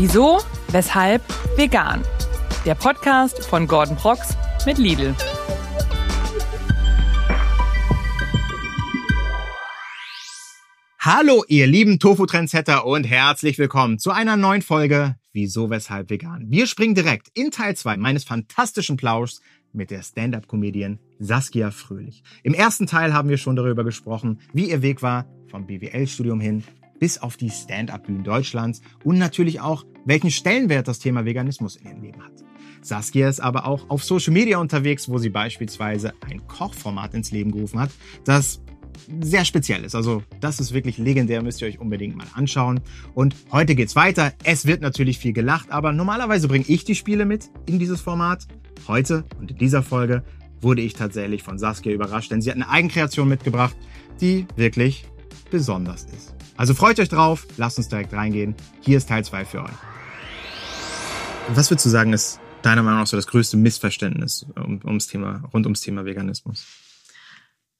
Wieso, weshalb, vegan. Der Podcast von Gordon Prox mit Lidl. Hallo, ihr lieben Tofu-Trendsetter und herzlich willkommen zu einer neuen Folge Wieso, weshalb vegan. Wir springen direkt in Teil 2 meines fantastischen Plauschs mit der Stand-up-Comedian Saskia Fröhlich. Im ersten Teil haben wir schon darüber gesprochen, wie ihr Weg war vom BWL-Studium hin bis auf die Stand-up-Bühnen Deutschlands und natürlich auch, welchen Stellenwert das Thema Veganismus in ihrem Leben hat. Saskia ist aber auch auf Social Media unterwegs, wo sie beispielsweise ein Kochformat ins Leben gerufen hat, das sehr speziell ist. Also das ist wirklich legendär, müsst ihr euch unbedingt mal anschauen. Und heute geht's weiter. Es wird natürlich viel gelacht, aber normalerweise bringe ich die Spiele mit in dieses Format. Heute und in dieser Folge wurde ich tatsächlich von Saskia überrascht, denn sie hat eine Eigenkreation mitgebracht, die wirklich besonders ist. Also freut euch drauf, lasst uns direkt reingehen. Hier ist Teil 2 für euch. Was würdest du sagen, ist deiner Meinung nach so das größte Missverständnis um, ums Thema, rund ums Thema Veganismus?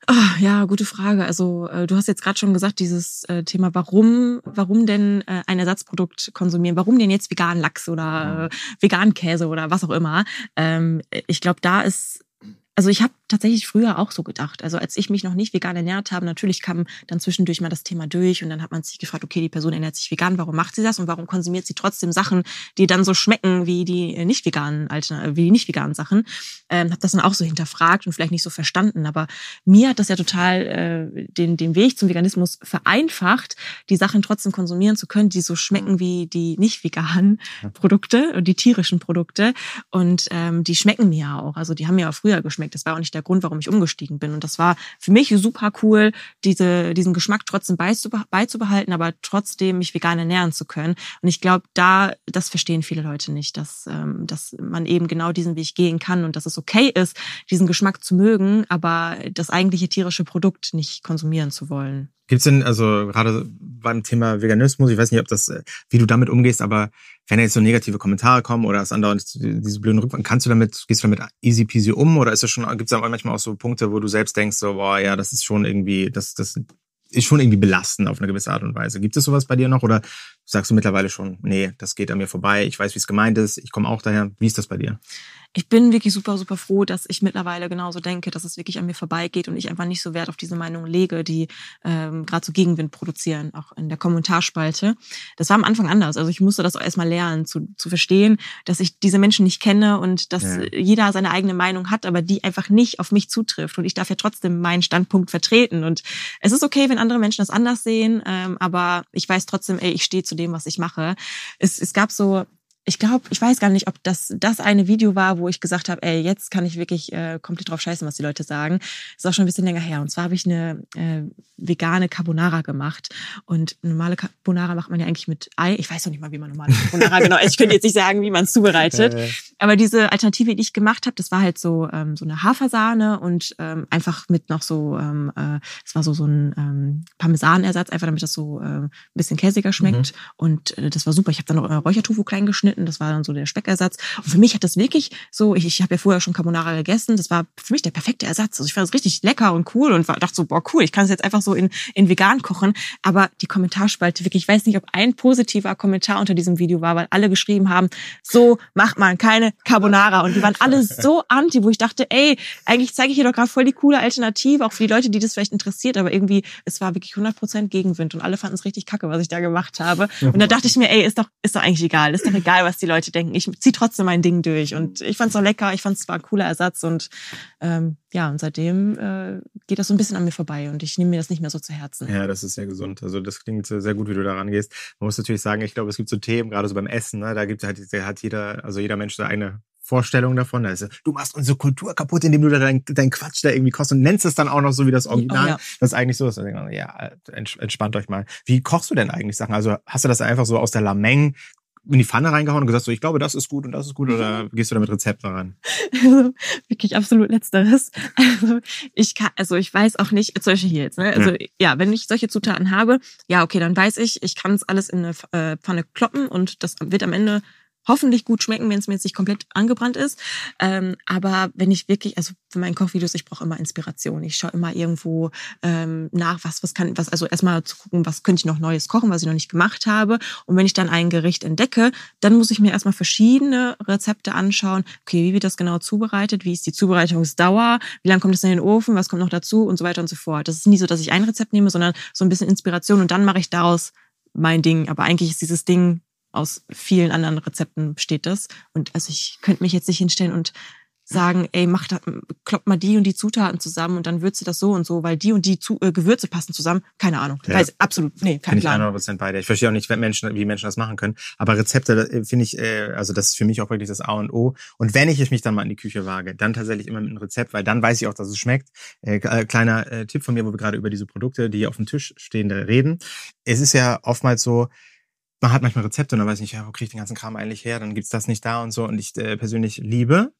Oh, ja, gute Frage. Also äh, du hast jetzt gerade schon gesagt, dieses äh, Thema, warum, warum denn äh, ein Ersatzprodukt konsumieren? Warum denn jetzt veganen Lachs oder äh, veganen Käse oder was auch immer? Ähm, ich glaube, da ist also ich habe tatsächlich früher auch so gedacht. Also als ich mich noch nicht vegan ernährt habe, natürlich kam dann zwischendurch mal das Thema durch und dann hat man sich gefragt, okay, die Person ernährt sich vegan, warum macht sie das und warum konsumiert sie trotzdem Sachen, die dann so schmecken wie die nicht veganen Alter, wie die nicht veganen Sachen? Ähm, habe das dann auch so hinterfragt und vielleicht nicht so verstanden. Aber mir hat das ja total äh, den den Weg zum Veganismus vereinfacht, die Sachen trotzdem konsumieren zu können, die so schmecken wie die nicht veganen Produkte und die tierischen Produkte und ähm, die schmecken mir ja auch. Also die haben mir ja früher geschmeckt geschmeckt. Das war auch nicht der Grund, warum ich umgestiegen bin. Und das war für mich super cool, diese, diesen Geschmack trotzdem beizubehalten, aber trotzdem mich vegan ernähren zu können. Und ich glaube, da, das verstehen viele Leute nicht, dass, ähm, dass man eben genau diesen Weg gehen kann und dass es okay ist, diesen Geschmack zu mögen, aber das eigentliche tierische Produkt nicht konsumieren zu wollen. Gibt's denn, also gerade beim Thema Veganismus, ich weiß nicht, ob das, äh, wie du damit umgehst, aber wenn jetzt so negative Kommentare kommen oder das andere, diese blöden Rückwand, kannst du damit, gehst du damit easy peasy um oder ist das schon, gibt's da manchmal auch so Punkte, wo du selbst denkst, so, boah, ja, das ist schon irgendwie, das, das ist schon irgendwie belastend auf eine gewisse Art und Weise. Gibt es sowas bei dir noch oder sagst du mittlerweile schon, nee, das geht an mir vorbei, ich weiß, wie es gemeint ist, ich komme auch daher. Wie ist das bei dir? ich bin wirklich super, super froh, dass ich mittlerweile genauso denke, dass es wirklich an mir vorbeigeht und ich einfach nicht so Wert auf diese Meinung lege, die ähm, gerade so Gegenwind produzieren, auch in der Kommentarspalte. Das war am Anfang anders. Also ich musste das auch erstmal lernen, zu, zu verstehen, dass ich diese Menschen nicht kenne und dass ja. jeder seine eigene Meinung hat, aber die einfach nicht auf mich zutrifft. Und ich darf ja trotzdem meinen Standpunkt vertreten. Und es ist okay, wenn andere Menschen das anders sehen, ähm, aber ich weiß trotzdem, ey, ich stehe zu dem, was ich mache. Es, es gab so ich glaube, ich weiß gar nicht, ob das das eine Video war, wo ich gesagt habe, ey, jetzt kann ich wirklich äh, komplett drauf scheißen, was die Leute sagen. Das ist auch schon ein bisschen länger her. Und zwar habe ich eine äh, vegane Carbonara gemacht. Und normale Carbonara macht man ja eigentlich mit Ei. Ich weiß noch nicht mal, wie man normale Carbonara genau. Ich könnte jetzt nicht sagen, wie man es zubereitet. Aber diese Alternative, die ich gemacht habe, das war halt so ähm, so eine Hafersahne und ähm, einfach mit noch so, ähm, äh, das war so so ein ähm, Parmesanersatz, einfach damit das so äh, ein bisschen käsiger schmeckt. Mhm. Und äh, das war super. Ich habe dann noch äh, Räuchertofu klein geschnitten geschnitten. Das war dann so der Speckersatz. Und für mich hat das wirklich so, ich, ich habe ja vorher schon Carbonara gegessen. Das war für mich der perfekte Ersatz. Also ich fand es richtig lecker und cool und war, dachte so, boah, cool, ich kann es jetzt einfach so in, in vegan kochen. Aber die Kommentarspalte wirklich, ich weiß nicht, ob ein positiver Kommentar unter diesem Video war, weil alle geschrieben haben, so macht man keine Carbonara. Und die waren alle so anti, wo ich dachte, ey, eigentlich zeige ich hier doch gerade voll die coole Alternative, auch für die Leute, die das vielleicht interessiert. Aber irgendwie, es war wirklich 100% Gegenwind und alle fanden es richtig kacke, was ich da gemacht habe. Und da dachte ich mir, ey, ist doch, ist doch eigentlich egal. Ist doch egal, was die Leute denken. Ich ziehe trotzdem mein Ding durch. Und ich fand es auch lecker, ich fand es war ein cooler Ersatz und ähm, ja, und seitdem äh, geht das so ein bisschen an mir vorbei und ich nehme mir das nicht mehr so zu Herzen. Ja, das ist sehr gesund. Also das klingt sehr gut, wie du daran gehst. Man muss natürlich sagen, ich glaube, es gibt so Themen, gerade so beim Essen, ne, da gibt halt, hat jeder, also jeder Mensch eine Vorstellung davon. Also, du machst unsere Kultur kaputt, indem du da deinen dein Quatsch da irgendwie kochst und nennst es dann auch noch so wie das oh, Original. Oh, ja. Das ist eigentlich so. Dass ja, entspannt euch mal. Wie kochst du denn eigentlich Sachen? Also hast du das einfach so aus der Lameng in die Pfanne reingehauen und gesagt, so, ich glaube, das ist gut und das ist gut oder mhm. gehst du da mit Rezepten ran? Also, wirklich absolut letzteres. Also ich kann, also ich weiß auch nicht, solche hier jetzt, ne? Also ja. ja, wenn ich solche Zutaten habe, ja, okay, dann weiß ich, ich kann es alles in eine äh, Pfanne kloppen und das wird am Ende hoffentlich gut schmecken, wenn es mir jetzt nicht komplett angebrannt ist. Ähm, aber wenn ich wirklich, also für meinen Kochvideos, ich brauche immer Inspiration. Ich schaue immer irgendwo ähm, nach, was, was kann, was, also erstmal zu gucken, was könnte ich noch Neues kochen, was ich noch nicht gemacht habe. Und wenn ich dann ein Gericht entdecke, dann muss ich mir erstmal verschiedene Rezepte anschauen. Okay, wie wird das genau zubereitet? Wie ist die Zubereitungsdauer? Wie lange kommt es in den Ofen? Was kommt noch dazu? Und so weiter und so fort. Das ist nie so, dass ich ein Rezept nehme, sondern so ein bisschen Inspiration und dann mache ich daraus mein Ding. Aber eigentlich ist dieses Ding aus vielen anderen Rezepten besteht das. Und also ich könnte mich jetzt nicht hinstellen und sagen, ey, mach da, kloppt mal die und die Zutaten zusammen und dann würze das so und so, weil die und die zu, äh, Gewürze passen zusammen. Keine Ahnung. Ja. Weiß absolut, nee, kein Plan. Ich 100% bei dir. Ich verstehe auch nicht, Menschen, wie Menschen das machen können. Aber Rezepte finde ich, äh, also das ist für mich auch wirklich das A und O. Und wenn ich mich dann mal in die Küche wage, dann tatsächlich immer mit einem Rezept, weil dann weiß ich auch, dass es schmeckt. Äh, äh kleiner äh, Tipp von mir, wo wir gerade über diese Produkte, die auf dem Tisch stehen, reden. Es ist ja oftmals so, man hat manchmal Rezepte und dann weiß ich nicht, ja, wo kriege ich den ganzen Kram eigentlich her? Dann gibt's das nicht da und so. Und ich äh, persönlich liebe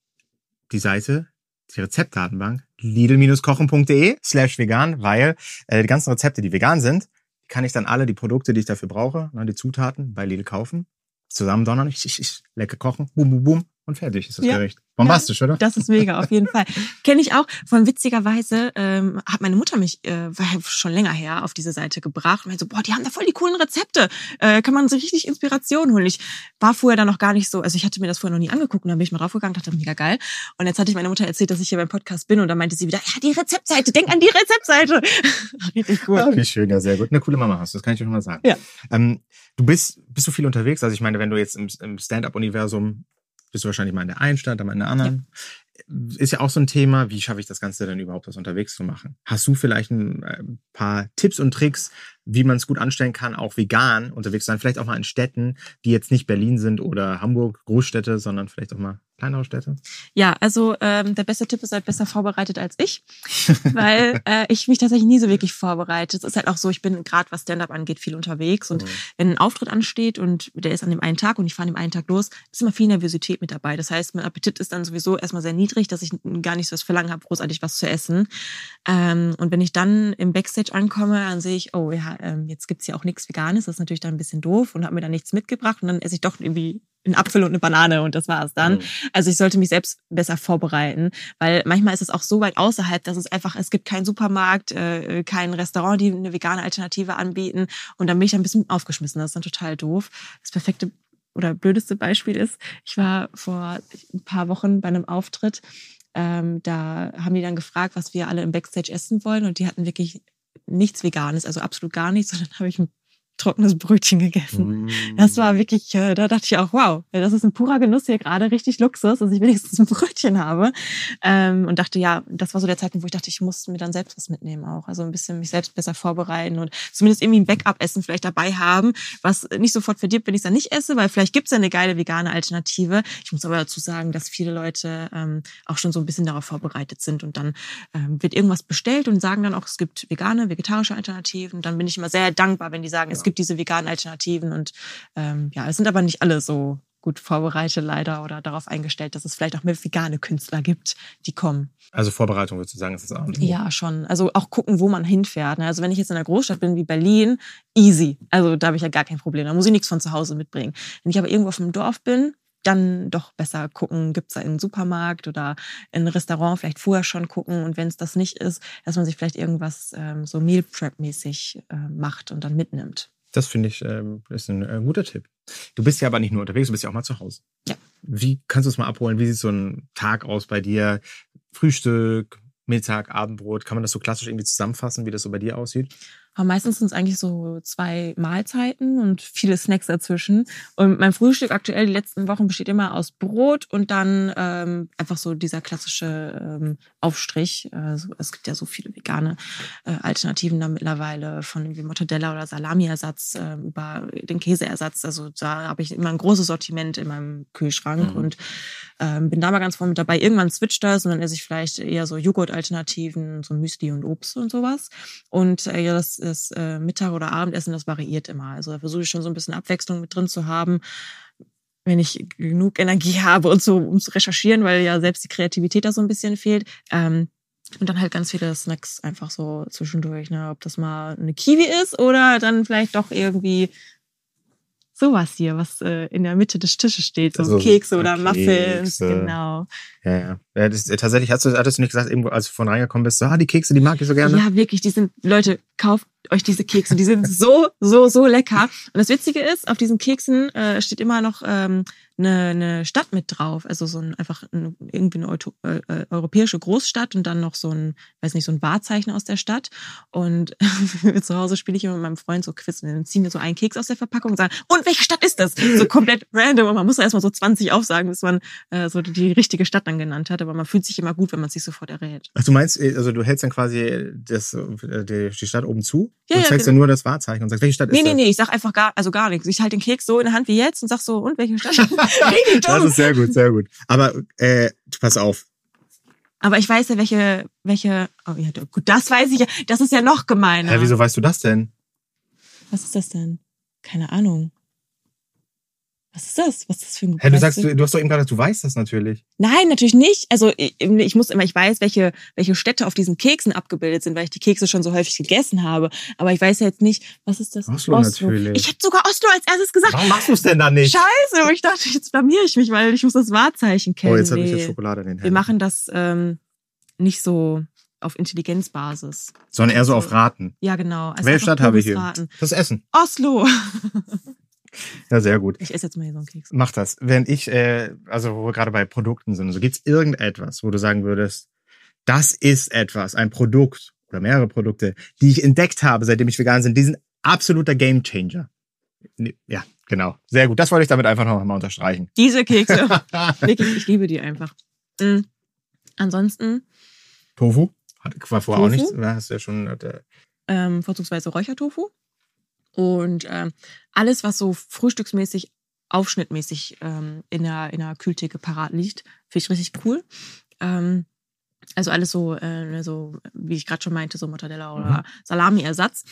die Seite, die Rezeptdatenbank, lidl-kochen.de slash vegan, weil äh, die ganzen Rezepte, die vegan sind, kann ich dann alle die Produkte, die ich dafür brauche, ne, die Zutaten bei Lidl kaufen, zusammen donnern, ich, ich, ich, lecker kochen, bum, bum, bum, und fertig ist das ja. Gericht. Bombastisch, ja, oder? Das ist mega, auf jeden Fall. Kenne ich auch. Von witzigerweise ähm, hat meine Mutter mich, äh, war schon länger her, auf diese Seite gebracht und meinte so, boah, die haben da voll die coolen Rezepte. Äh, kann man so richtig Inspiration holen. Ich war vorher da noch gar nicht so, also ich hatte mir das vorher noch nie angeguckt und dann bin ich mal draufgegangen, dachte, mega geil. Und jetzt hatte ich meiner Mutter erzählt, dass ich hier beim Podcast bin und dann meinte sie wieder, ja, die Rezeptseite, denk an die Rezeptseite. richtig cool. Ja, wie schön, ja, sehr gut. Eine coole Mama hast du, das kann ich dir schon mal sagen. Ja. Ähm, du bist, bist du viel unterwegs? Also ich meine, wenn du jetzt im, im Stand-up-Universum bist du wahrscheinlich mal in der einen Stadt, dann mal in der anderen. Ja. Ist ja auch so ein Thema, wie schaffe ich das Ganze denn überhaupt, das unterwegs zu machen? Hast du vielleicht ein äh, paar Tipps und Tricks, wie man es gut anstellen kann, auch vegan unterwegs sein? Vielleicht auch mal in Städten, die jetzt nicht Berlin sind oder Hamburg, Großstädte, sondern vielleicht auch mal kleinere Städte? Ja, also ähm, der beste Tipp ist halt besser vorbereitet als ich, weil äh, ich mich tatsächlich nie so wirklich vorbereite. Es ist halt auch so, ich bin gerade was Stand-up angeht viel unterwegs und mhm. wenn ein Auftritt ansteht und der ist an dem einen Tag und ich fahre an dem einen Tag los, ist immer viel Nervosität mit dabei. Das heißt, mein Appetit ist dann sowieso erstmal sehr niedrig, dass ich gar nicht so das Verlangen habe, großartig was zu essen. Ähm, und wenn ich dann im Backstage ankomme, dann sehe ich, oh ja, ähm, jetzt gibt's ja auch nichts Veganes, das ist natürlich dann ein bisschen doof und habe mir dann nichts mitgebracht und dann esse ich doch irgendwie einen Apfel und eine Banane und das war es dann. Mhm. Also ich sollte mich selbst besser vorbereiten, weil manchmal ist es auch so weit außerhalb, dass es einfach, es gibt keinen Supermarkt, äh, kein Restaurant, die eine vegane Alternative anbieten und dann bin ich ein bisschen aufgeschmissen. Das ist dann total doof. Das perfekte oder blödeste Beispiel ist, ich war vor ein paar Wochen bei einem Auftritt, ähm, da haben die dann gefragt, was wir alle im Backstage essen wollen und die hatten wirklich nichts Veganes, also absolut gar nichts. Dann habe ich ein trockenes Brötchen gegessen. Mm. Das war wirklich, äh, da dachte ich auch, wow, das ist ein purer Genuss hier gerade, richtig Luxus, dass ich wenigstens ein Brötchen habe. Ähm, und dachte, ja, das war so der Zeitpunkt, wo ich dachte, ich muss mir dann selbst was mitnehmen auch. Also ein bisschen mich selbst besser vorbereiten und zumindest irgendwie ein Backup-Essen vielleicht dabei haben, was nicht sofort verdirbt, wenn ich es dann nicht esse, weil vielleicht gibt's ja eine geile vegane Alternative. Ich muss aber dazu sagen, dass viele Leute ähm, auch schon so ein bisschen darauf vorbereitet sind und dann ähm, wird irgendwas bestellt und sagen dann auch, es gibt vegane, vegetarische Alternativen. Dann bin ich immer sehr dankbar, wenn die sagen, ja. es gibt diese veganen Alternativen und ähm, ja, es sind aber nicht alle so gut vorbereitet leider oder darauf eingestellt, dass es vielleicht auch mehr vegane Künstler gibt, die kommen. Also Vorbereitung würdest du sagen, ist das auch nicht Ja, schon. Also auch gucken, wo man hinfährt. Ne? Also wenn ich jetzt in einer Großstadt bin wie Berlin, easy. Also da habe ich ja gar kein Problem. Da muss ich nichts von zu Hause mitbringen. Wenn ich aber irgendwo auf dem Dorf bin, dann doch besser gucken, gibt es da einen Supermarkt oder ein Restaurant, vielleicht vorher schon gucken. Und wenn es das nicht ist, dass man sich vielleicht irgendwas ähm, so Meal Prep-mäßig äh, macht und dann mitnimmt. Das finde ich ähm, ist ein äh, guter Tipp. Du bist ja aber nicht nur unterwegs, du bist ja auch mal zu Hause. Ja. Wie kannst du es mal abholen? Wie sieht so ein Tag aus bei dir? Frühstück, Mittag, Abendbrot. Kann man das so klassisch irgendwie zusammenfassen, wie das so bei dir aussieht? Aber meistens sind es eigentlich so zwei Mahlzeiten und viele Snacks dazwischen. Und mein Frühstück aktuell die letzten Wochen besteht immer aus Brot und dann ähm, einfach so dieser klassische ähm, Aufstrich. Also es gibt ja so viele vegane äh, Alternativen da mittlerweile, von irgendwie Mortadella oder Salami-Ersatz äh, über den Käseersatz. Also da habe ich immer ein großes Sortiment in meinem Kühlschrank mhm. und ähm, bin da mal ganz vorne mit dabei. Irgendwann switcht das und dann esse ich vielleicht eher so Joghurt-Alternativen, so Müsli und Obst und sowas. Und äh, ja, das das äh, Mittag- oder Abendessen, das variiert immer. Also da versuche ich schon so ein bisschen Abwechslung mit drin zu haben, wenn ich genug Energie habe und so, um zu recherchieren, weil ja selbst die Kreativität da so ein bisschen fehlt. Ähm, und dann halt ganz viele Snacks einfach so zwischendurch, ne? Ob das mal eine Kiwi ist oder dann vielleicht doch irgendwie sowas hier, was äh, in der Mitte des Tisches steht, so Also, Kekse oder Kekse. Muffins, genau. Ja, ja. ja das, tatsächlich hast du, hattest du nicht gesagt, irgendwo, als du von reingekommen bist, so, ah, die Kekse, die mag ich so gerne. Ja, wirklich, die sind, Leute, kauft euch diese Kekse, die sind so, so, so lecker. Und das Witzige ist, auf diesen Keksen äh, steht immer noch ähm, eine, eine Stadt mit drauf, also so ein einfach ein, irgendwie eine Auto, äh, äh, europäische Großstadt und dann noch so ein, weiß nicht, so ein Wahrzeichen aus der Stadt. Und zu Hause spiele ich immer mit meinem Freund so Quiz und dann ziehen wir so einen Keks aus der Verpackung und sagen, und welche Stadt ist das? So komplett random und man muss erstmal so 20 aufsagen, bis man äh, so die richtige Stadt dann genannt hat, aber man fühlt sich immer gut, wenn man sich sofort errät. Ach, du meinst, äh, also du hältst dann quasi das, äh, die Stadt oben zu Ja, und ja, zeigst genau. dann nur das Wahrzeichen und sagst, welche Stadt Nee, ist nee, das? nee, ich sag einfach gar, also gar nichts. Ich halte den Keks so in der Hand wie jetzt und sag so, und welche Stadt? Richtig Das ist sehr gut, sehr gut. Aber äh, pass auf. Aber ich weiß ja, welche, welche, oh ja, gut, das weiß ich ja. Das ist ja noch gemeiner. Hä, wieso weißt du das denn? Was ist das denn? Keine Ahnung. Was ist das? Was ist das für ein Hä, du sagst, du, du hast doch eben gerade, du weißt das natürlich. Nein, natürlich nicht. Also ich, ich muss immer, ich weiß, welche, welche Städte auf diesen Keksen abgebildet sind, weil ich die Kekse schon so häufig gegessen habe. Aber ich weiß ja jetzt nicht, was ist das? Oslo natürlich. Ich hätte sogar Oslo als erstes gesagt. Warum machst du es denn dann nicht? Scheiße, aber ich dachte, jetzt blamier ich mich, weil ich muss das Wahrzeichen kennen. oh, jetzt habe ich jetzt Schokolade in den Wir Händen. machen das ähm, nicht so auf Intelligenzbasis. Sondern eher so auf Raten. Ja, genau. Also Welche Stadt habe ich hier? Raten. Das Essen. Oslo. Ja, sehr gut. Ich esse jetzt mal hier so einen Keks. Mach das. Während ich, äh, also wo wir gerade bei Produkten sind, so gibt's irgendetwas, wo du sagen würdest, das ist etwas, ein Produkt oder mehrere Produkte, die ich entdeckt habe, seitdem ich vegan bin, die sind absoluter Gamechanger. Ja, genau. Sehr gut. Das wollte ich damit einfach noch mal unterstreichen. Diese Kekse. Wirklich, ich liebe die einfach. Mhm. Ansonsten Tofu? War vorher auch Tofu? nichts. Ja, hast du ja schon. Äh, ähm, vorzugsweise Räuchertofu. Und ähm, alles, was so frühstücksmäßig, aufschnittmäßig ähm, in, der, in der Kühltheke parat liegt, finde ich richtig cool. Ähm, also alles so, äh, so wie ich gerade schon meinte, so Mortadella oder Salami-Ersatz.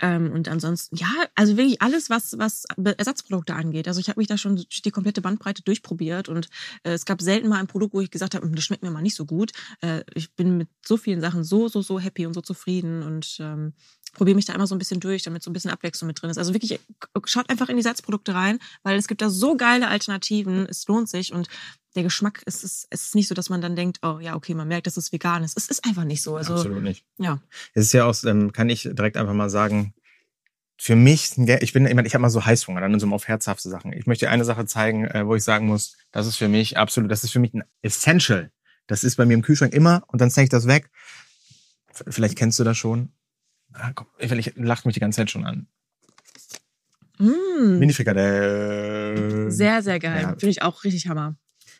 Ähm, und ansonsten, ja, also wirklich alles, was, was Ersatzprodukte angeht. Also ich habe mich da schon die komplette Bandbreite durchprobiert und äh, es gab selten mal ein Produkt, wo ich gesagt habe, "Hm, das schmeckt mir mal nicht so gut. Äh, ich bin mit so vielen Sachen so, so, so happy und so zufrieden und ähm, probiere mich da immer so ein bisschen durch, damit so ein bisschen Abwechslung mit drin ist. Also wirklich, schaut einfach in die Ersatzprodukte rein, weil es gibt da so geile Alternativen. Es lohnt sich und der Geschmack ist, ist, es ist nicht so, dass man dann denkt, oh ja, okay, man merkt, dass es vegan ist. Es ist einfach nicht so. Also absolut nicht. ja. Es ist ja auch, ähm, kann ich direkt einfach mal sagen, für mich, ich bin jemand, ich habe mal so Heißhunger, dann so auf herzhafte Sachen. Ich möchte eine Sache zeigen, äh, wo ich sagen muss, das ist für mich absolut, das ist für mich ein Essential. Das ist bei mir im Kühlschrank immer und dann zeige ich das weg. Vielleicht kennst du das schon. Ah, komm, vielleicht lacht mich die ganze Zeit schon an. Mm, Mini-Frikadelle. sehr, sehr geil. Ja. Finde ich auch richtig Hammer.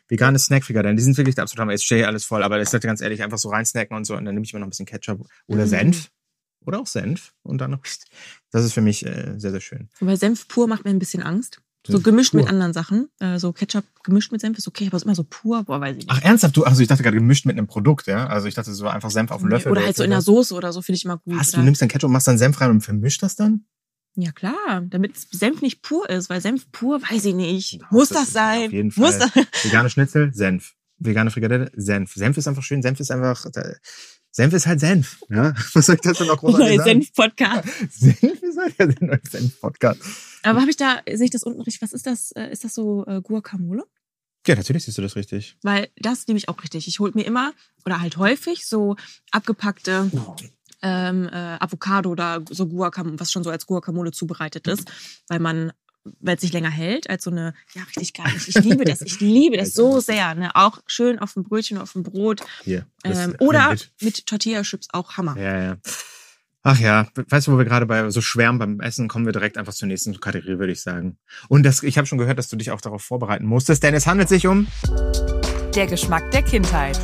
Vegane Snack-Frikadellen, die sind wirklich der absolute Hammer. Jetzt stehe ich alles voll, aber das ist ganz ehrlich einfach so reinsnacken und so und dann nehme ich mir noch ein bisschen Ketchup oder Mm. Senf. Oder auch Senf und dann noch. Das ist für mich äh, sehr, sehr schön. Wobei Senf pur macht mir ein bisschen Angst. So gemischt pur. mit anderen Sachen. Äh, so Ketchup gemischt mit Senf ist okay, aber es ist immer so pur, boah, weiß ich nicht. Ach, ernsthaft? Du, also ich dachte gerade gemischt mit einem Produkt, ja? Also ich dachte so einfach Senf auf den Löffel. oder halt so in der Soße oder so, finde ich immer gut. Was, du nimmst dann Ketchup, machst dann Senf rein und vermischt das dann? Ja klar, damit Senf nicht pur ist, weil Senf pur, weiß ich nicht. Doch, Muss das das sein? auf jeden Muss Fall. das? Vegane Schnitzel, Senf. Vegane Frikadelle, Senf. Senf ist einfach schön. Senf ist einfach, äh, Senf ist halt Senf. Ja? Was soll ich dazu noch großartig sagen? Senf-Podcast. Senf ist halt der neue Senf-Podcast. Aber habe ich da, sehe ich das unten richtig? Was ist das? Äh, Ist das so äh, Guacamole? Ja, natürlich siehst du das richtig. Weil das liebe ich auch richtig. Ich hole mir immer oder halt häufig so abgepackte ähm, äh, Avocado oder so Guacamole, was schon so als Guacamole zubereitet ist, weil man weil es sich länger hält als so eine, ja, richtig geil. Ich, ich liebe das, ich liebe das so sehr. Ne? Auch schön auf dem Brötchen, auf dem Brot. Hier. Ähm, oder mit. mit Tortilla-Chips auch Hammer. Ja, ja. Ach ja, weißt du, wo wir gerade bei so schwärmen beim Essen, kommen wir direkt einfach zur nächsten Kategorie, würde ich sagen. Und das, ich habe schon gehört, dass du dich auch darauf vorbereiten musstest, denn es handelt sich um Der Geschmack der Kindheit.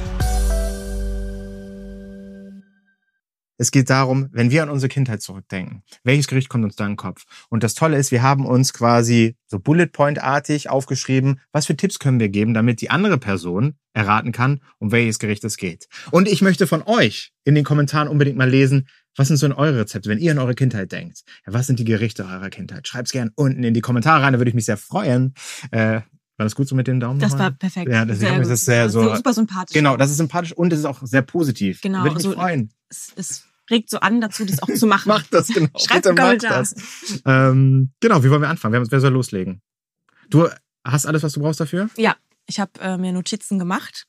Es geht darum, wenn wir an unsere Kindheit zurückdenken, welches Gericht kommt uns da in den Kopf? Und das Tolle ist, wir haben uns quasi so Bullet Point-artig aufgeschrieben, was für Tipps können wir geben, damit die andere Person erraten kann, um welches Gericht es geht. Und ich möchte von euch in den Kommentaren unbedingt mal lesen, was sind so in eure Rezepte, wenn ihr an eure Kindheit denkt? Ja, was sind die Gerichte eurer Kindheit? Schreibt's gern unten in die Kommentare rein, da würde ich mich sehr freuen. Äh, war das gut so mit dem Daumen? Das war perfekt. Ja, deswegen sehr ist das sehr gut. so- Super sympathisch. Genau, das ist sympathisch und es ist auch sehr positiv. Genau, Würde ich mich also- freuen. Es ist regt so an dazu, das auch zu machen. Mach das genau. Schreibt Bitte einen mach Kommentar. das. Ähm, genau, wie wollen wir anfangen? Wer, wer soll loslegen? Du hast alles, was du brauchst dafür? Ja, ich habe äh, mir Notizen gemacht.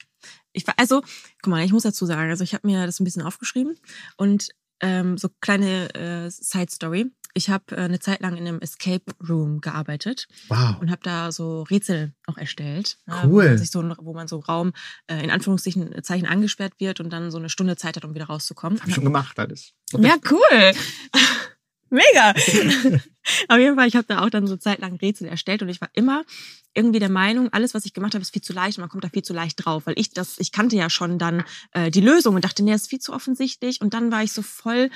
Ich war, also, guck mal, ich muss dazu sagen, also ich habe mir das ein bisschen aufgeschrieben und ähm, so kleine äh, Side Story. Ich habe äh, eine Zeit lang in einem Escape Room gearbeitet Wow. und habe da so Rätsel auch erstellt. ne, Cool. Wo man, sich so, wo man so Raum äh, in Anführungszeichen Zeichen angesperrt wird und dann so eine Stunde Zeit hat, um wieder rauszukommen. Hab ich schon gemacht alles. Ja, cool. Mega. Auf jeden Fall, ich habe da auch dann so zeitlang Rätsel erstellt und ich war immer irgendwie der Meinung, alles, was ich gemacht habe, ist viel zu leicht und man kommt da viel zu leicht drauf, weil ich das, ich kannte ja schon dann äh, die Lösung und dachte, nee, das ist viel zu offensichtlich und dann war ich so voll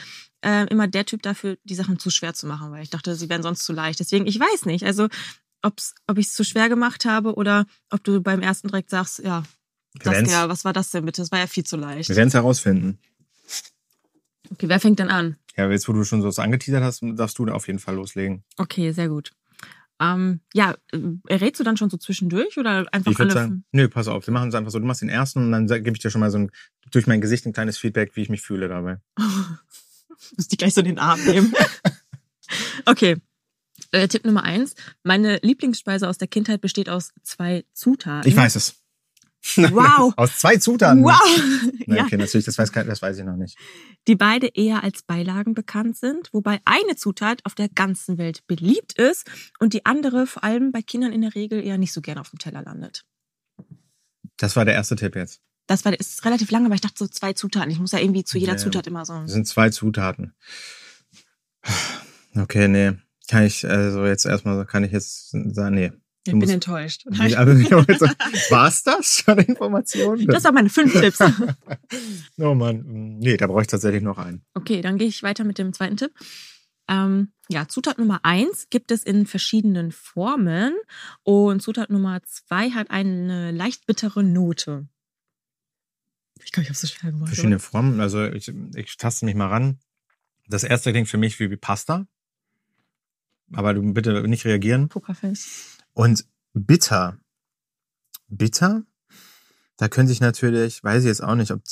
äh, immer der Typ dafür, die Sachen zu schwer zu machen, weil ich dachte, sie wären sonst zu leicht. Deswegen, ich weiß nicht, also ob's, ob ich es zu schwer gemacht habe oder ob du beim ersten direkt sagst, ja, Saskia, was war das denn bitte? Das war ja viel zu leicht. Wir werden es herausfinden. Okay, wer fängt denn an? Ja, jetzt, wo du schon so angeteasert hast, darfst du auf jeden Fall loslegen. Okay, sehr gut. Ähm, ja, äh, errätst du dann schon so zwischendurch oder einfach Ich würde alle? sagen, nö, pass auf, wir machen es einfach so. Du machst den ersten und dann gebe ich dir schon mal so ein, durch mein Gesicht ein kleines Feedback, wie ich mich fühle dabei. Muss die gleich so in den Arm nehmen. okay. Äh, Tipp Nummer eins. Meine Lieblingsspeise aus der Kindheit besteht aus zwei Zutaten. Ich weiß es. Wow. Aus zwei Zutaten. Wow. Nein, ja, okay, natürlich, das weiß, das weiß ich noch nicht. die beide eher als Beilagen bekannt sind, wobei eine Zutat auf der ganzen Welt beliebt ist und die andere vor allem bei Kindern in der Regel eher nicht so gerne auf dem Teller landet. Das war der erste Tipp jetzt. Das war ist relativ lange, aber ich dachte so zwei Zutaten. Ich muss ja irgendwie zu jeder Ja, Zutat immer so. Das sind zwei Zutaten. Okay, nee. Kann ich, also jetzt erstmal, kann ich jetzt sagen, nee. Ich bin musst- enttäuscht. War es das an Informationen? Das waren meine fünf Tipps. oh Mann, nee, da brauche ich tatsächlich noch einen. Okay, dann gehe ich weiter mit dem zweiten Tipp. Ähm, ja, Zutat Nummer eins gibt es in verschiedenen Formen und Zutat Nummer zwei hat eine leicht bittere Note. Ich glaube, ich habe so schwer gemacht. Verschiedene Formen, also ich, ich taste mich mal ran. Das erste klingt für mich wie, wie Pasta. Aber du bitte nicht reagieren. Pokerface. Und bitter. Bitter? Da könnte ich natürlich, weiß ich jetzt auch nicht, ob.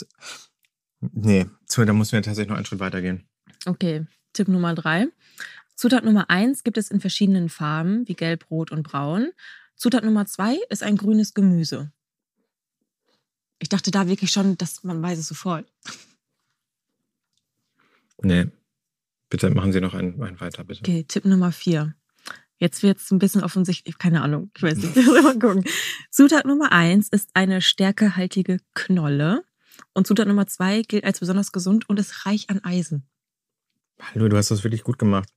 Nee, da muss mir tatsächlich noch einen Schritt weitergehen. Okay, Tipp Nummer drei. Zutat Nummer eins gibt es in verschiedenen Farben, wie gelb, rot und braun. Zutat Nummer zwei ist ein grünes Gemüse. Ich dachte da wirklich schon, dass man weiß es sofort. Nee. Bitte machen Sie noch einen, einen weiter, bitte. Okay, Tipp Nummer vier. Jetzt wird es ein bisschen offensichtlich, keine Ahnung, ich weiß nicht, mal gucken. Zutat Nummer eins ist eine stärkehaltige Knolle und Zutat Nummer zwei gilt als besonders gesund und ist reich an Eisen. Hallo, du hast das wirklich gut gemacht.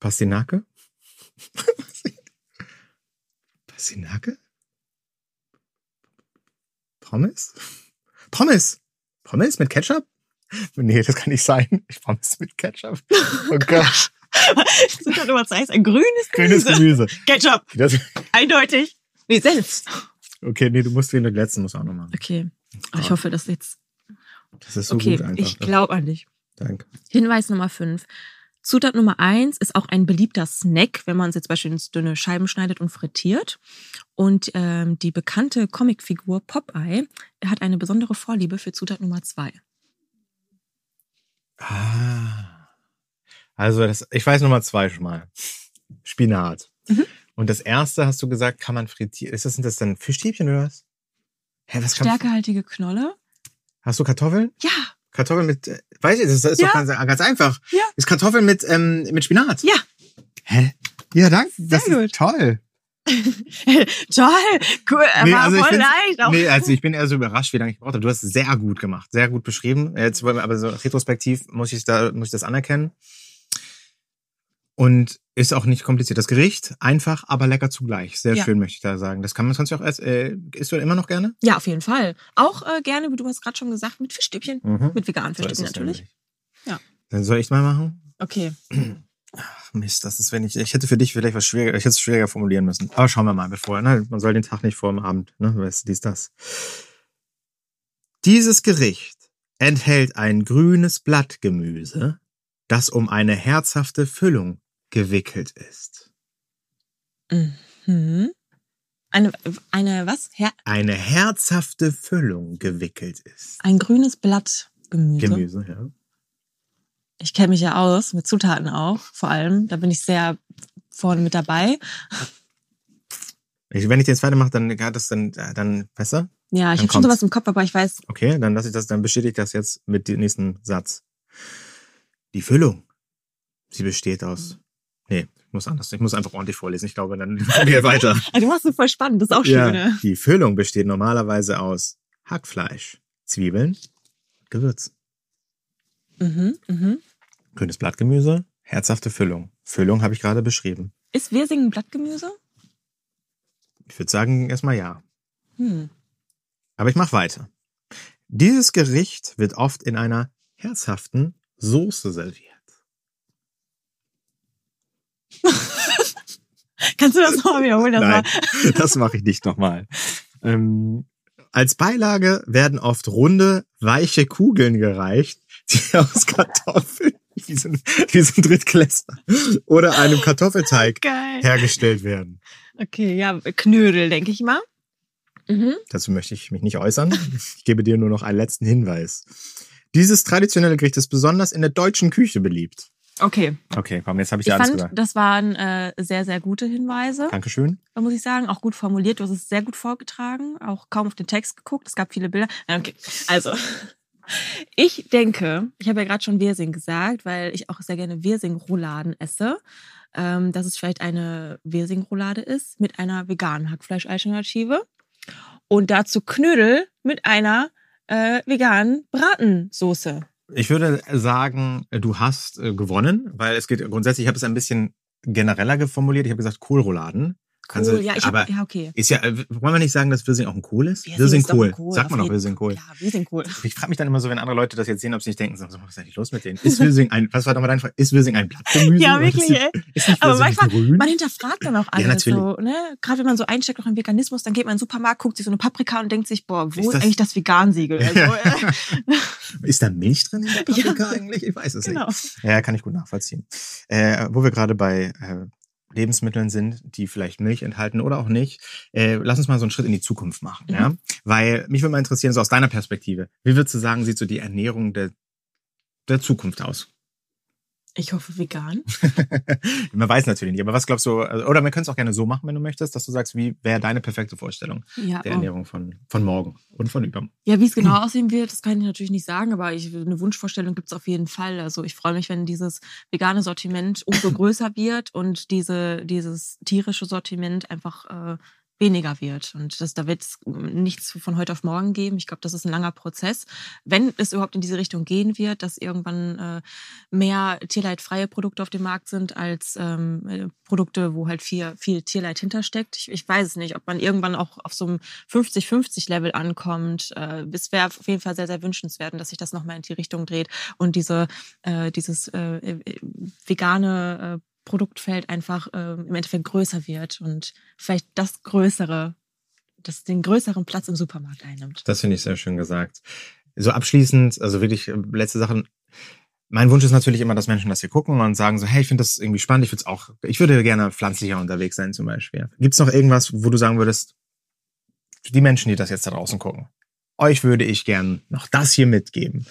Pastinake? Pastinake? Pommes? Pommes! Pommes mit Ketchup? Nee, das kann nicht sein. Ich Pommes mit Ketchup. Oh Gott. Zutat Nummer zwei ist ein grünes Grünes Gemüse. Gemüse. Ketchup, Das, eindeutig. Nee, Senf. okay, nee, du musst den letzten muss auch noch machen. Okay, Oh, ich hoffe, dass jetzt. Das ist so Okay, gut einfach. ich glaube an dich. Danke. Hinweis Nummer 5. Zutat Nummer 1 ist auch ein beliebter Snack, wenn man es jetzt beispielsweise in dünne Scheiben schneidet und frittiert. Und ähm, die bekannte Comicfigur Popeye hat eine besondere Vorliebe für Zutat Nummer 2. Ah. Also, das, ich weiß Nummer zwei schon mal. Spinat. Mhm. Und das erste hast du gesagt, kann man frittieren. Ist das, sind das dann Fischstäbchen oder was? Hä, was kann, Stärkehaltige Knolle? Hast du Kartoffeln? Ja, Kartoffeln mit, äh, weiß ich, das ist Ja. doch ganz, ganz einfach. Ja. Ist Kartoffeln mit, ähm, mit Spinat. ja. Hä? Ja, danke. Das Sehr ist toll. Toll, cool, Nee, war also ich voll leicht. Auch. Nee, also ich bin eher so überrascht, wie lange ich gebraucht habe. Du hast es sehr gut gemacht, sehr gut beschrieben. Jetzt, aber so retrospektiv muss ich da, muss ich das anerkennen. Und ist auch nicht kompliziert. Das Gericht einfach, aber lecker zugleich. Sehr Ja. schön, möchte ich da sagen. Das kann man sonst auch erst, äh, isst du immer noch gerne? Ja, auf jeden Fall. Auch äh, gerne, wie du hast gerade schon gesagt, mit Fischstäbchen. Mhm. Mit veganen So Fischstäbchen es natürlich. Ja. Dann soll ich mal machen? Okay. Ach, Mist, das ist, wenn ich, ich hätte für dich vielleicht was schwieriger, ich hätte es schwieriger formulieren müssen. Aber schauen wir mal, bevor, ne? Man soll den Tag nicht vor dem Abend, ne? Weißt du, dies, das. Dieses Gericht enthält ein grünes Blattgemüse, das um eine herzhafte Füllung gewickelt ist. Mhm. Eine, eine was? Her Eine herzhafte Füllung gewickelt ist. ein grünes Blatt Gemüse. Gemüse, ja. Ich kenne mich ja aus, mit Zutaten auch, vor allem. Da bin ich sehr vorne mit dabei. Wenn ich den zweiten mache, dann hat das dann, äh, dann besser. Ja, ich habe schon sowas im Kopf, aber ich weiß, Okay, dann lasse ich das, dann bestätige ich das jetzt mit dem nächsten Satz. Die Füllung. Sie besteht aus. Nee, ich muss anders. Ich muss einfach ordentlich vorlesen. Ich glaube, dann kommen wir weiter. Ah, du machst es voll spannend, das ist auch schön. Ne? Die Füllung besteht normalerweise aus Hackfleisch, Zwiebeln, Gewürz, Mhm, mhm. grünes Blattgemüse, herzhafte Füllung. Füllung habe ich gerade beschrieben. Ist Wirsing ein Blattgemüse? Ich würde sagen, erstmal ja. Hm. Aber ich mache weiter. Dieses Gericht wird oft in einer herzhaften Soße serviert. Kannst du das nochmal wiederholen? Das Nein, das mache ich nicht nochmal. Ähm, als Beilage werden oft runde, weiche Kugeln gereicht, die aus Kartoffeln, wie so ein, wie so ein Drittklässler, oder einem Kartoffelteig geil. hergestellt werden. Okay, ja, Knödel, denke ich mal. Mhm. Dazu möchte ich mich nicht äußern. Ich gebe dir nur noch einen letzten Hinweis. Dieses traditionelle Gericht ist besonders in der deutschen Küche beliebt. Okay. Okay, komm, jetzt habe ich Ich dir alles fand, gesagt. das waren äh, sehr, sehr gute Hinweise, Dankeschön. muss ich sagen. Auch gut formuliert. Du hast es sehr gut vorgetragen. Auch kaum auf den Text geguckt. Es gab viele Bilder. Okay, also. Ich denke, ich habe ja gerade schon Wirsing gesagt, weil ich auch sehr gerne Wirsing-Rouladen esse, ähm, dass es vielleicht eine Wirsing-Roulade ist mit einer veganen Hackfleischalternative und dazu Knödel mit einer äh, veganen Bratensoße. Ich würde sagen, du hast äh, gewonnen, weil es geht grundsätzlich, ich habe es ein bisschen genereller geformuliert. Ich habe gesagt Kohlrouladen. Du- Cool, ja, ich aber hab, ja, okay. ist ja, äh, wollen wir nicht sagen, dass Wirsing auch ein Kohl ist? Wirsing Wirsing ist doch Kohl. Kohl, Sagt man doch Wirsing Kohl. Ja, Wirsing cool. Ich frage mich dann immer so, wenn andere Leute das jetzt sehen, ob sie nicht denken, so, was ist eigentlich los mit denen? Ist Wirsing ein, was war nochmal deine Frage? Ist Wirsing ein Blattgemüse? Ja, wirklich, ey. ist nicht Aber manchmal, grün? man hinterfragt dann auch alles natürlich. so, ne? Gerade wenn man so einsteckt auch im Veganismus, dann geht man in den Supermarkt, guckt sich so eine Paprika und denkt sich, boah, wo Ist ist, das- eigentlich das Vegan-Siegel? Also, äh, Ist da Milch drin in der Paprika Ja. eigentlich? Ich weiß es genau. nicht. Ja, kann ich gut nachvollziehen. Äh, wo wir gerade bei äh, Lebensmitteln sind, die vielleicht Milch enthalten oder auch nicht, äh, lass uns mal so einen Schritt in die Zukunft machen. Mhm. Ja? Weil mich würde mal interessieren, so aus deiner Perspektive, wie würdest du sagen, sieht so die Ernährung der, der Zukunft aus? Ich hoffe vegan. Man weiß natürlich nicht, aber was glaubst du, also- oder wir können es auch gerne so machen, wenn du möchtest, dass du sagst, wie wäre deine perfekte Vorstellung Ja, der oh. Ernährung von, von morgen und von übermorgen? ja wie es genau aussehen wird, das kann ich natürlich nicht sagen, aber ich, eine Wunschvorstellung gibt es auf jeden Fall. Also ich freue mich, wenn dieses vegane Sortiment umso größer wird und diese, dieses tierische Sortiment einfach äh, weniger wird. Und das, da wird es nichts von heute auf morgen geben. Ich glaube, das ist ein langer Prozess. Wenn es überhaupt in diese Richtung gehen wird, dass irgendwann äh, mehr tierleidfreie Produkte auf dem Markt sind als ähm, äh, Produkte, wo halt viel, viel Tierleid hintersteckt. Ich, ich weiß es nicht, ob man irgendwann auch auf so einem 50-50-Level ankommt. Äh, es wäre auf jeden Fall sehr, sehr wünschenswert, dass sich das nochmal in die Richtung dreht und diese, äh, dieses äh, äh, vegane äh, Produktfeld einfach äh, im Endeffekt größer wird und vielleicht das Größere, das den größeren Platz im Supermarkt einnimmt. Das finde ich sehr schön gesagt. So abschließend, also wirklich äh, letzte Sachen. Mein Wunsch ist natürlich immer, dass Menschen das hier gucken und sagen so, hey, ich finde das irgendwie spannend, ich würde auch, ich würde gerne pflanzlicher unterwegs sein zum Beispiel. Gibt es noch irgendwas, wo du sagen würdest, die Menschen, die das jetzt da draußen gucken, euch würde ich gern noch das hier mitgeben.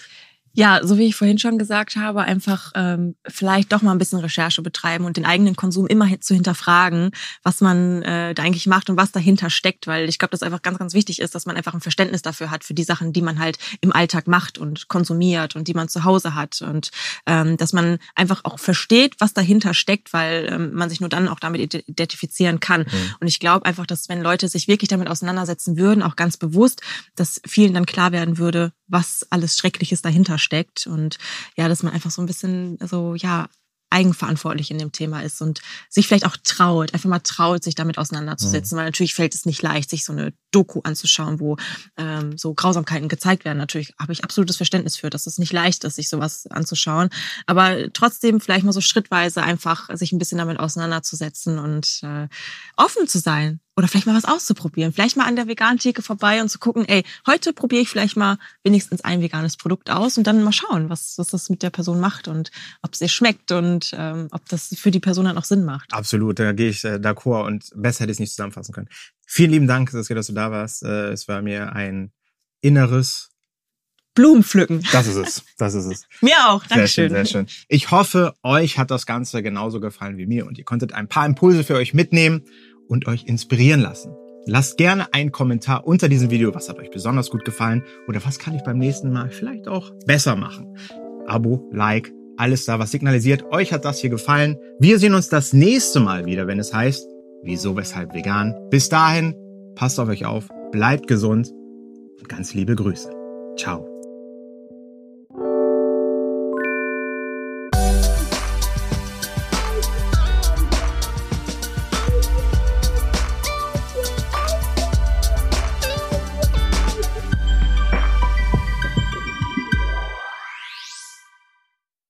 Ja, so wie ich vorhin schon gesagt habe, einfach ähm, vielleicht doch mal ein bisschen Recherche betreiben und den eigenen Konsum immer hin- zu hinterfragen, was man äh, da eigentlich macht und was dahinter steckt, weil ich glaube, dass einfach ganz, ganz wichtig ist, dass man einfach ein Verständnis dafür hat für die Sachen, die man halt im Alltag macht und konsumiert und die man zu Hause hat und ähm, dass man einfach auch versteht, was dahinter steckt, weil ähm, man sich nur dann auch damit ide- identifizieren kann. Und ich glaube einfach, dass wenn Leute sich wirklich damit auseinandersetzen würden, auch ganz bewusst, dass vielen dann klar werden würde, was alles Schreckliches dahinter steckt und ja, dass man einfach so ein bisschen so ja eigenverantwortlich in dem Thema ist und sich vielleicht auch traut, einfach mal traut, sich damit auseinanderzusetzen, weil natürlich fällt es nicht leicht, sich so eine Doku anzuschauen, wo ähm, so Grausamkeiten gezeigt werden. Natürlich habe ich absolutes Verständnis für, dass es nicht leicht ist, sich sowas anzuschauen, aber trotzdem vielleicht mal so schrittweise einfach sich ein bisschen damit auseinanderzusetzen und äh, offen zu sein oder vielleicht mal was auszuprobieren. Vielleicht mal an der Vegan-Theke vorbei und zu gucken, ey, heute probiere ich vielleicht mal wenigstens ein veganes Produkt aus und dann mal schauen, was, was das mit der Person macht und ob es ihr schmeckt und ähm, ob das für die Person dann auch Sinn macht. Absolut, da gehe ich äh, d'accord und besser hätte ich es nicht zusammenfassen können. Vielen lieben Dank, Saskia, dass du da warst. Äh, es war mir ein inneres Blumen pflücken. Das ist es. Das ist es. Mir auch. Sehr Dankeschön. schön, sehr schön. Ich hoffe, euch hat das Ganze genauso gefallen wie mir und ihr konntet ein paar Impulse für euch mitnehmen und euch inspirieren lassen. Lasst gerne einen Kommentar unter diesem Video, was hat euch besonders gut gefallen oder was kann ich beim nächsten Mal vielleicht auch besser machen. Abo, Like, alles da, was signalisiert, euch hat das hier gefallen. Wir sehen uns das nächste Mal wieder, wenn es heißt, wieso, weshalb vegan. Bis dahin, passt auf euch auf, bleibt gesund und ganz liebe Grüße. Ciao.